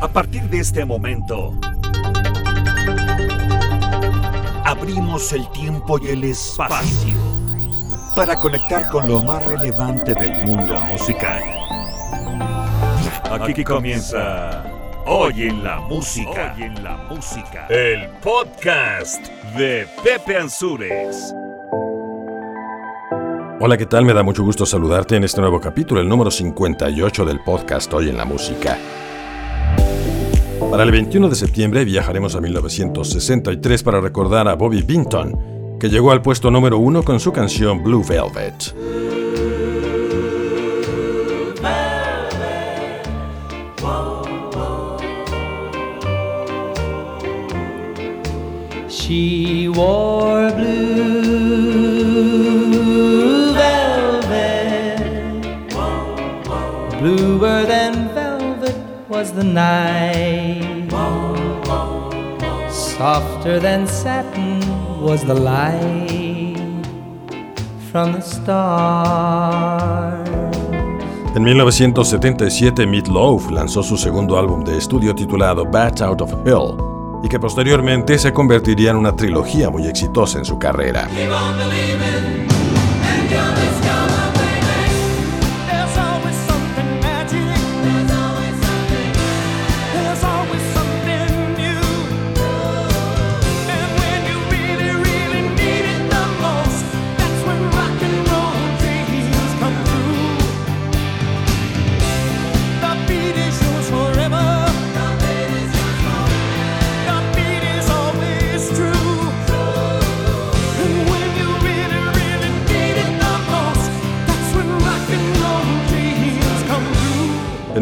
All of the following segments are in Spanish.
A partir de este momento, abrimos el tiempo y el espacio para conectar con lo más relevante del mundo musical. Aquí comienza Hoy en la música. Hoy en la música. El podcast de Pepe Ansures. Hola, ¿qué tal? Me da mucho gusto saludarte en este nuevo capítulo, el número 58 del podcast Hoy en la música. Para el 21 de septiembre viajaremos a 1963 para recordar a Bobby Binton, que llegó al puesto número uno con su canción Blue Velvet. Blue velvet was the night, softer than satin was the light. En 1977, Meat Loaf lanzó su segundo álbum de estudio titulado Bat Out of Hell y que posteriormente se convertiría en una trilogía muy exitosa en su carrera.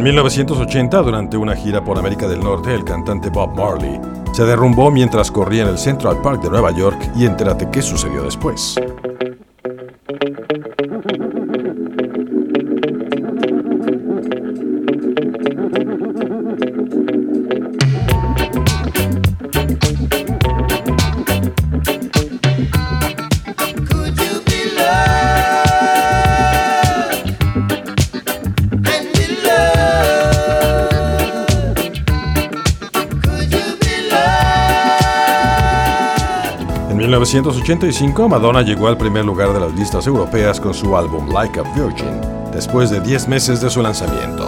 1980, durante una gira por América del Norte, el cantante Bob Marley se derrumbó mientras corría en el Central Park de Nueva York y entérate qué sucedió después. 1985, Madonna llegó al primer lugar de las listas europeas con su álbum Like a Virgin, después de 10 meses de su lanzamiento.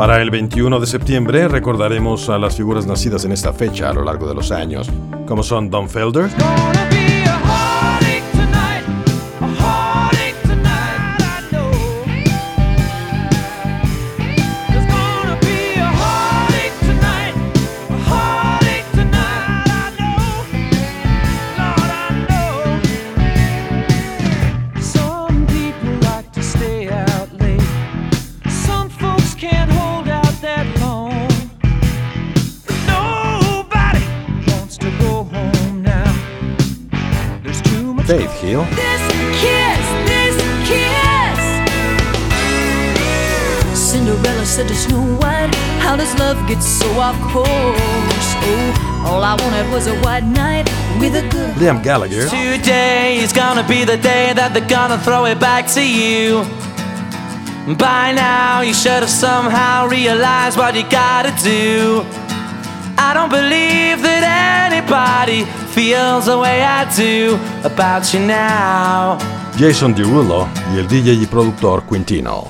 Para el 21 de septiembre recordaremos a las figuras nacidas en esta fecha a lo largo de los años, como son Don Felder, Hill, This kiss, this kiss. Cinderella said to Snow White, How does love get so off course? Oh, all I wanted was a white knight with a good Liam Gallagher, Today is gonna be the day that they're gonna throw it back to you. By now, you should have somehow realized what you gotta do. I don't believe that anybody feels the way I do about you now. Jason Derulo y el DJ y productor Quintino.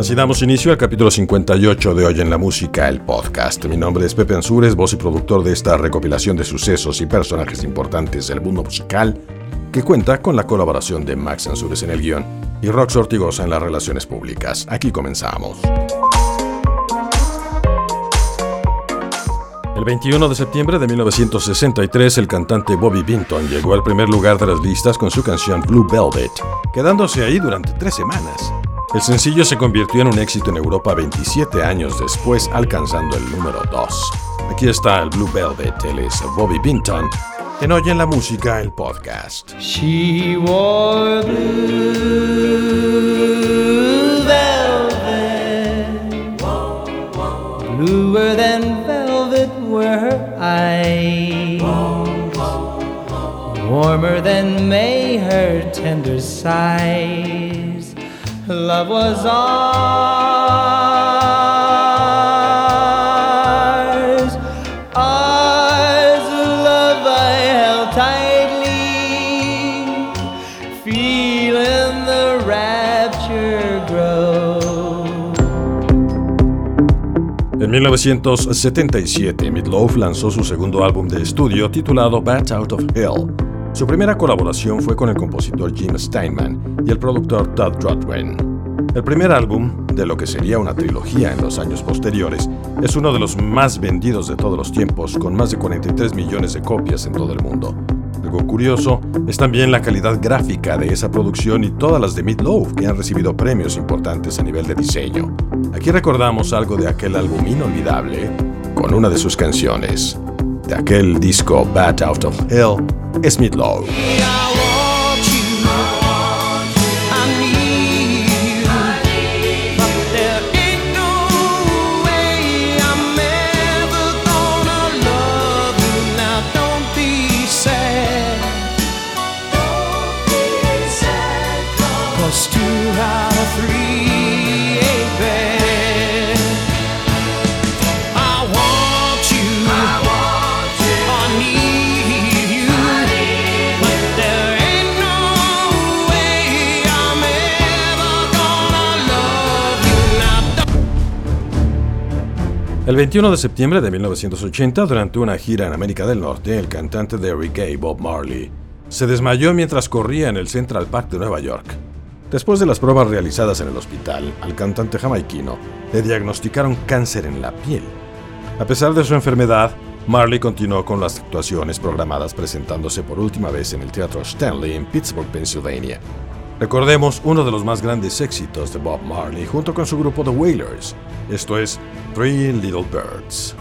Así damos inicio al capítulo 58 de Hoy en la Música, el podcast. Mi nombre es Pepe Ansures, voz y productor de esta recopilación de sucesos y personajes importantes del mundo musical, que cuenta con la colaboración de Max Ansures en el guion y Rox Ortigosa en las relaciones públicas. Aquí comenzamos. El 21 de septiembre de 1963, el cantante Bobby Binton llegó al primer lugar de las listas con su canción Blue Velvet, quedándose ahí durante tres semanas. El sencillo se convirtió en un éxito en Europa 27 años después, alcanzando el número 2. Aquí está el Blue Velvet, él es Bobby Binton, en la Música, el podcast. She wore blue velvet, bluer than velvet were her eyes, warmer than May her tender sighs. Love was ours, En 1977, Meatloaf lanzó su segundo álbum de estudio titulado Bat Out of Hell. Su primera colaboración fue con el compositor Jim Steinman y el productor Todd Rundgren. El primer álbum, de lo que sería una trilogía en los años posteriores, es uno de los más vendidos de todos los tiempos, con más de 43 millones de copias en todo el mundo. Algo curioso es también la calidad gráfica de esa producción y todas las de Meatloaf, que han recibido premios importantes a nivel de diseño. Aquí recordamos algo de aquel álbum inolvidable con una de sus canciones. De aquel disco Bat Out of Hell es Meatloaf. Two El 21 de septiembre de 1980, durante una gira en América del Norte, el cantante de reggae Bob Marley se desmayó mientras corría en el Central Park de Nueva York. Después de las pruebas realizadas en el hospital, al cantante jamaiquino le diagnosticaron cáncer en la piel. A pesar de su enfermedad, Marley continuó con las actuaciones programadas presentándose por última vez en el Teatro Stanley en Pittsburgh, Pennsylvania. Recordemos uno de los más grandes éxitos de Bob Marley junto con su grupo The Wailers. Esto es Three Little Birds.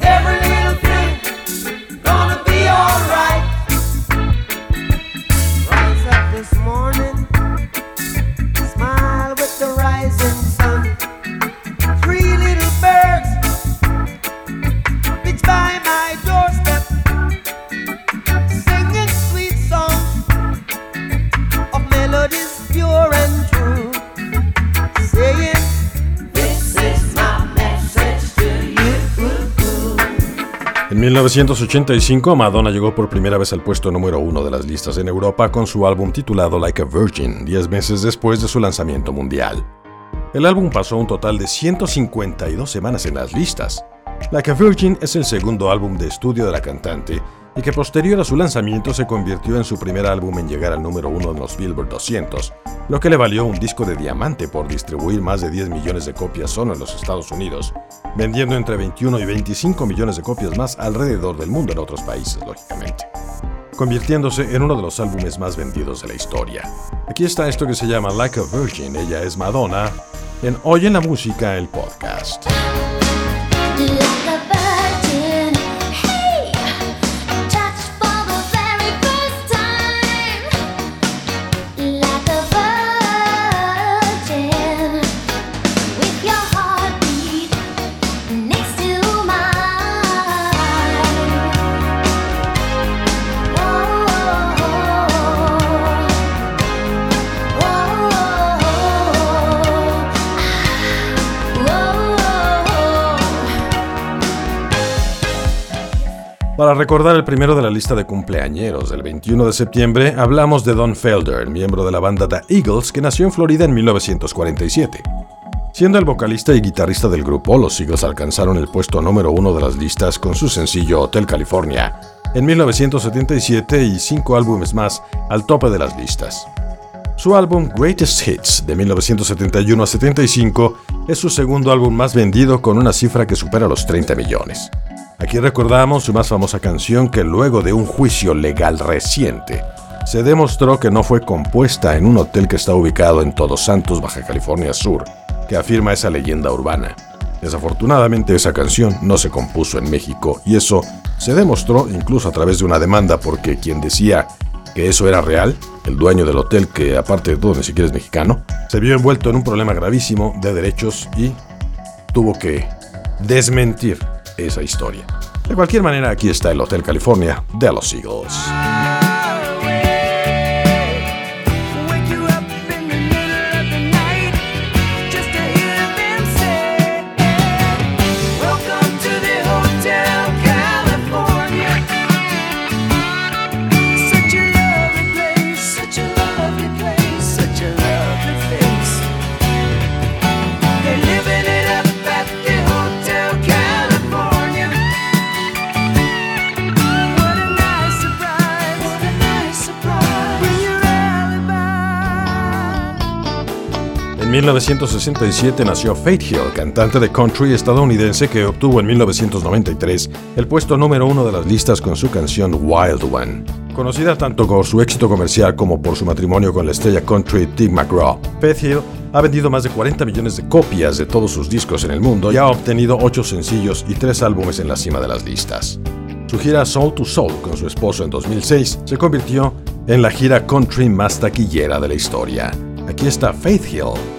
1985, Madonna llegó por primera vez al puesto número uno de las listas en Europa con su álbum titulado Like a Virgin, 10 meses después de su lanzamiento mundial. El álbum pasó un total de 152 semanas en las listas. Like a Virgin es el segundo álbum de estudio de la cantante y que posterior a su lanzamiento se convirtió en su primer álbum en llegar al número uno en los Billboard 200, lo que le valió un disco de diamante por distribuir más de 10 millones de copias solo en los Estados Unidos, vendiendo entre 21 y 25 millones de copias más alrededor del mundo en otros países, lógicamente, convirtiéndose en uno de los álbumes más vendidos de la historia. Aquí está esto que se llama Like a Virgin, ella es Madonna, en Hoy en la Música, el podcast. Para recordar el primero de la lista de cumpleañeros del 21 de septiembre, hablamos de Don Felder, miembro de la banda The Eagles, que nació en Florida en 1947. Siendo el vocalista y guitarrista del grupo, los Eagles alcanzaron el puesto número uno de las listas con su sencillo Hotel California en 1977 y cinco álbumes más al tope de las listas. Su álbum Greatest Hits de 1971 a 75 es su segundo álbum más vendido con una cifra que supera los 30 millones. Aquí recordamos su más famosa canción que luego de un juicio legal reciente se demostró que no fue compuesta en un hotel que está ubicado en Todos Santos, Baja California Sur, que afirma esa leyenda urbana. Desafortunadamente esa canción no se compuso en México y eso se demostró incluso a través de una demanda porque quien decía que eso era real, el dueño del hotel que aparte de todo ni siquiera es mexicano, se vio envuelto en un problema gravísimo de derechos y tuvo que desmentir esa historia. De cualquier manera, aquí está el Hotel California de los Eagles. En 1967 nació Faith Hill, cantante de country estadounidense que obtuvo en 1993 el puesto número uno de las listas con su canción Wild One. Conocida tanto por su éxito comercial como por su matrimonio con la estrella country Tim McGraw, Faith Hill ha vendido más de 40 millones de copias de todos sus discos en el mundo y ha obtenido 8 sencillos y 3 álbumes en la cima de las listas. Su gira Soul to Soul con su esposo en 2006 se convirtió en la gira country más taquillera de la historia. Aquí está Faith Hill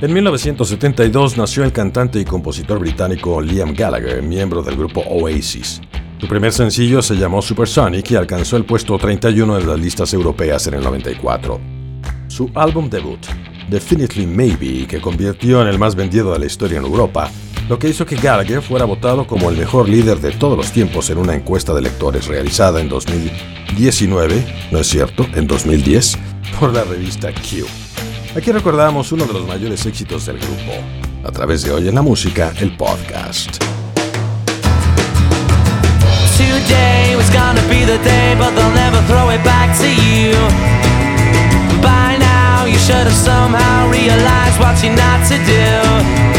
En 1972 nació el cantante y compositor británico Liam Gallagher, miembro del grupo Oasis. Su primer sencillo se llamó Supersonic y alcanzó el puesto 31 en las listas europeas en el 94. Su álbum debut, Definitely Maybe, que convirtió en el más vendido de la historia en Europa, lo que hizo que Gallagher fuera votado como el mejor líder de todos los tiempos en una encuesta de lectores realizada en 2019, no es cierto, en 2010, por la revista Q. Aquí recordamos uno de los mayores éxitos del grupo, a través de Hoy en la Música, el podcast. By now, you should have somehow realized what you're not to do.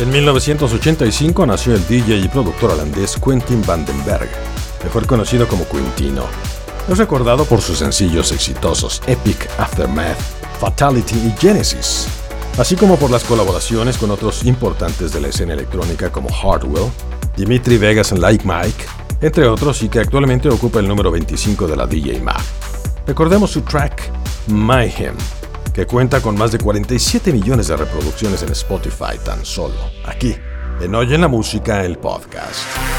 En 1985 nació el DJ y productor holandés Quentin Vandenberg, mejor conocido como Quintino. Es recordado por sus sencillos exitosos Epic Aftermath, Fatality y Genesis, así como por las colaboraciones con otros importantes de la escena electrónica como Hardwell, Dimitri Vegas y Like Mike, entre otros, y que actualmente ocupa el número 25 de la DJ Mag. Recordemos su track Mayhem, que cuenta con más de 47 millones de reproducciones en Spotify tan solo. Aquí, en Oye en la Música, el podcast.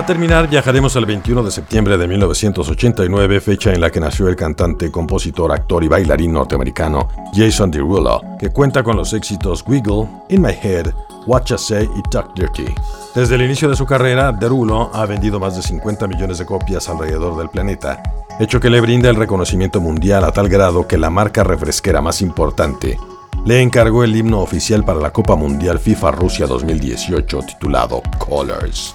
Para terminar, viajaremos al 21 de septiembre de 1989, fecha en la que nació el cantante, compositor, actor y bailarín norteamericano Jason Derulo, que cuenta con los éxitos Wiggle, In My Head, You Say y Talk Dirty. Desde el inicio de su carrera, Derulo ha vendido más de 50 millones de copias alrededor del planeta, hecho que le brinda el reconocimiento mundial a tal grado que la marca refresquera más importante le encargó el himno oficial para la Copa Mundial FIFA Rusia 2018 titulado Colors.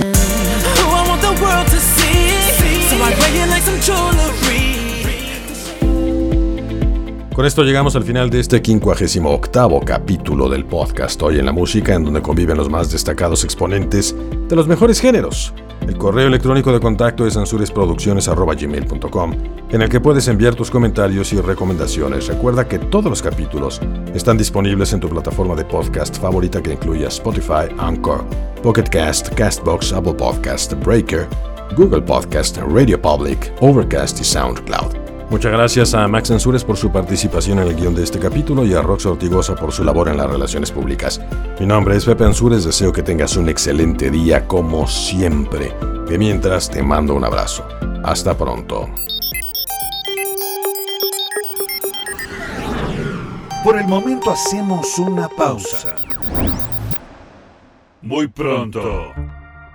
Con esto llegamos al final de este 58 capítulo del podcast Hoy en la Música, en donde conviven los más destacados exponentes de los mejores géneros. El correo electrónico de contacto es ansuresproducciones.gmail.com, en el que puedes enviar tus comentarios y recomendaciones. Recuerda que todos los capítulos están disponibles en tu plataforma de podcast favorita que incluya Spotify, Anchor, Pocket Cast, Castbox, Apple Podcast, Breaker, Google Podcast, Radio Public, Overcast y SoundCloud. Muchas gracias a Max Ansures por su participación en el guion de este capítulo y a Rox Ortigosa por su labor en las relaciones públicas. Mi nombre es Pepe Ansures, deseo que tengas un excelente día como siempre. De mientras te mando un abrazo. Hasta pronto. Por el momento hacemos una pausa. Muy pronto